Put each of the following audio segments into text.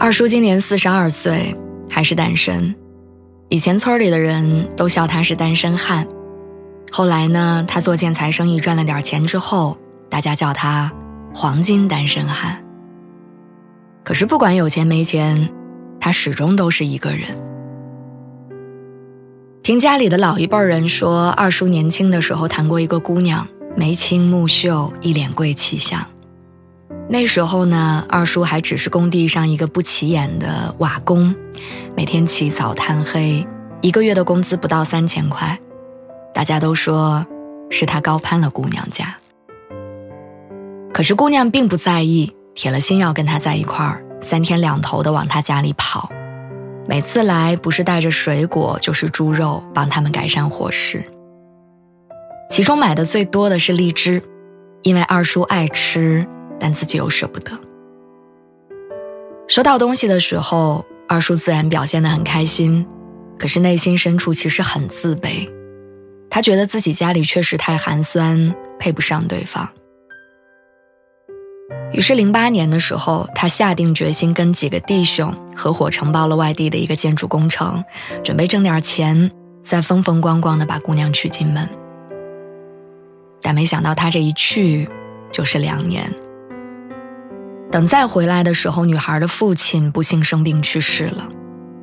二叔今年四十二岁，还是单身。以前村里的人都笑他是单身汉。后来呢，他做建材生意赚了点钱之后，大家叫他“黄金单身汉”。可是不管有钱没钱，他始终都是一个人。听家里的老一辈人说，二叔年轻的时候谈过一个姑娘，眉清目秀，一脸贵气相。那时候呢，二叔还只是工地上一个不起眼的瓦工，每天起早贪黑，一个月的工资不到三千块。大家都说是他高攀了姑娘家，可是姑娘并不在意，铁了心要跟他在一块儿，三天两头的往他家里跑，每次来不是带着水果就是猪肉，帮他们改善伙食。其中买的最多的是荔枝，因为二叔爱吃。但自己又舍不得。收到东西的时候，二叔自然表现得很开心，可是内心深处其实很自卑。他觉得自己家里确实太寒酸，配不上对方。于是，零八年的时候，他下定决心跟几个弟兄合伙承包了外地的一个建筑工程，准备挣点钱，再风风光光的把姑娘娶进门。但没想到，他这一去就是两年。等再回来的时候，女孩的父亲不幸生病去世了。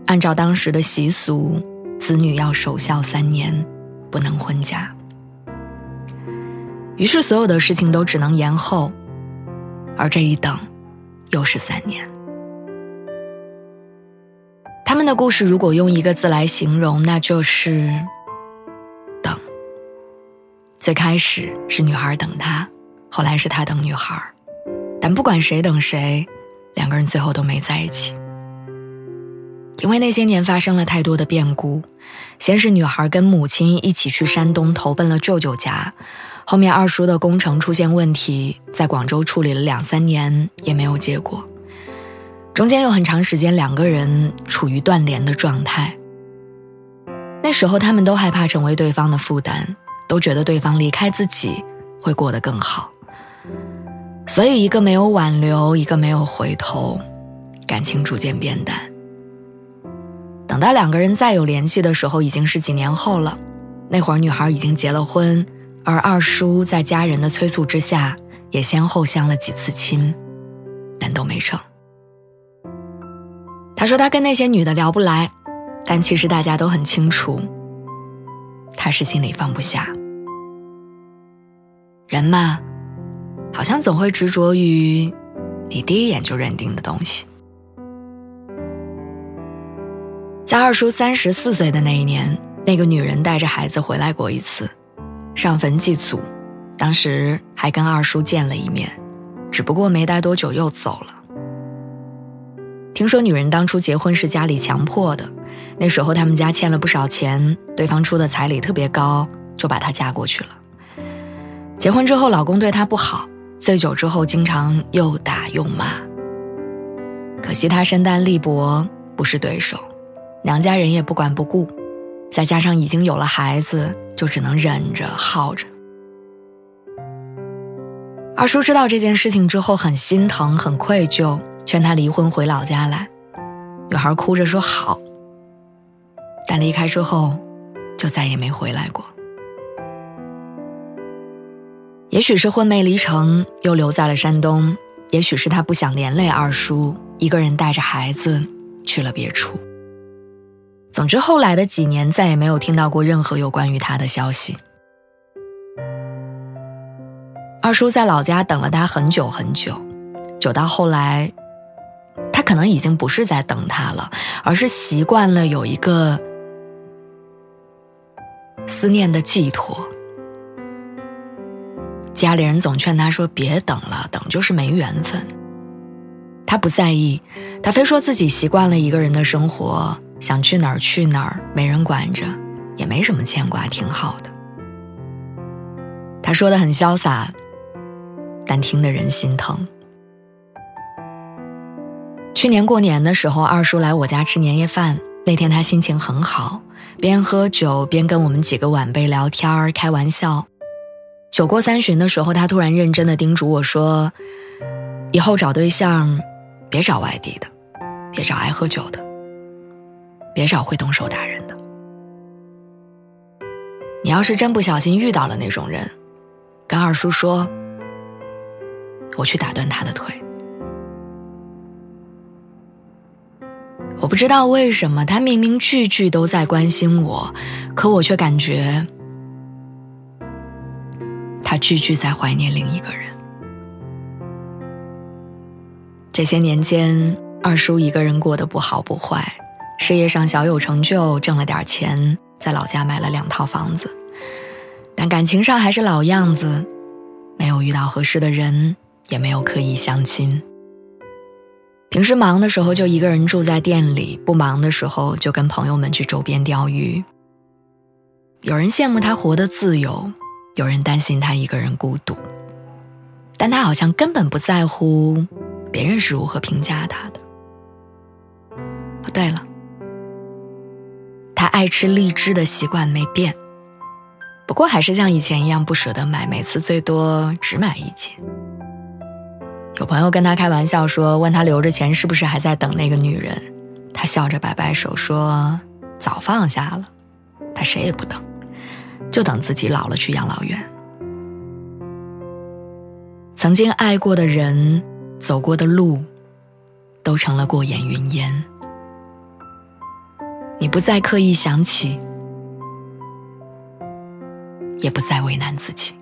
按照当时的习俗，子女要守孝三年，不能婚嫁。于是所有的事情都只能延后，而这一等，又是三年。他们的故事如果用一个字来形容，那就是等。最开始是女孩等他，后来是他等女孩。但不管谁等谁，两个人最后都没在一起。因为那些年发生了太多的变故，先是女孩跟母亲一起去山东投奔了舅舅家，后面二叔的工程出现问题，在广州处理了两三年也没有结果，中间有很长时间两个人处于断联的状态。那时候他们都害怕成为对方的负担，都觉得对方离开自己会过得更好。所以，一个没有挽留，一个没有回头，感情逐渐变淡。等到两个人再有联系的时候，已经是几年后了。那会儿，女孩已经结了婚，而二叔在家人的催促之下，也先后相了几次亲，但都没成。他说他跟那些女的聊不来，但其实大家都很清楚，他是心里放不下。人嘛。好像总会执着于你第一眼就认定的东西。在二叔三十四岁的那一年，那个女人带着孩子回来过一次，上坟祭祖，当时还跟二叔见了一面，只不过没待多久又走了。听说女人当初结婚是家里强迫的，那时候他们家欠了不少钱，对方出的彩礼特别高，就把她嫁过去了。结婚之后，老公对她不好。醉酒之后，经常又打又骂。可惜他身单力薄，不是对手，娘家人也不管不顾，再加上已经有了孩子，就只能忍着耗着。二叔知道这件事情之后，很心疼，很愧疚，劝他离婚回老家来。女孩哭着说好，但离开之后，就再也没回来过。也许是婚没离成，又留在了山东；也许是他不想连累二叔，一个人带着孩子去了别处。总之，后来的几年再也没有听到过任何有关于他的消息。二叔在老家等了他很久很久，久到后来，他可能已经不是在等他了，而是习惯了有一个思念的寄托。家里人总劝他说：“别等了，等就是没缘分。”他不在意，他非说自己习惯了一个人的生活，想去哪儿去哪儿，没人管着，也没什么牵挂，挺好的。他说的很潇洒，但听得人心疼。去年过年的时候，二叔来我家吃年夜饭，那天他心情很好，边喝酒边跟我们几个晚辈聊天儿、开玩笑。酒过三巡的时候，他突然认真的叮嘱我说：“以后找对象。”别找外地的，别找爱喝酒的，别找会动手打人的。你要是真不小心遇到了那种人，跟二叔说，我去打断他的腿。我不知道为什么，他明明句句都在关心我，可我却感觉他句句在怀念另一个人。这些年间，二叔一个人过得不好不坏，事业上小有成就，挣了点钱，在老家买了两套房子，但感情上还是老样子，没有遇到合适的人，也没有刻意相亲。平时忙的时候就一个人住在店里，不忙的时候就跟朋友们去周边钓鱼。有人羡慕他活得自由，有人担心他一个人孤独，但他好像根本不在乎。别人是如何评价他的？哦，对了，他爱吃荔枝的习惯没变，不过还是像以前一样不舍得买，每次最多只买一斤。有朋友跟他开玩笑说，问他留着钱是不是还在等那个女人，他笑着摆摆手说：“早放下了，他谁也不等，就等自己老了去养老院。”曾经爱过的人。走过的路，都成了过眼云烟。你不再刻意想起，也不再为难自己。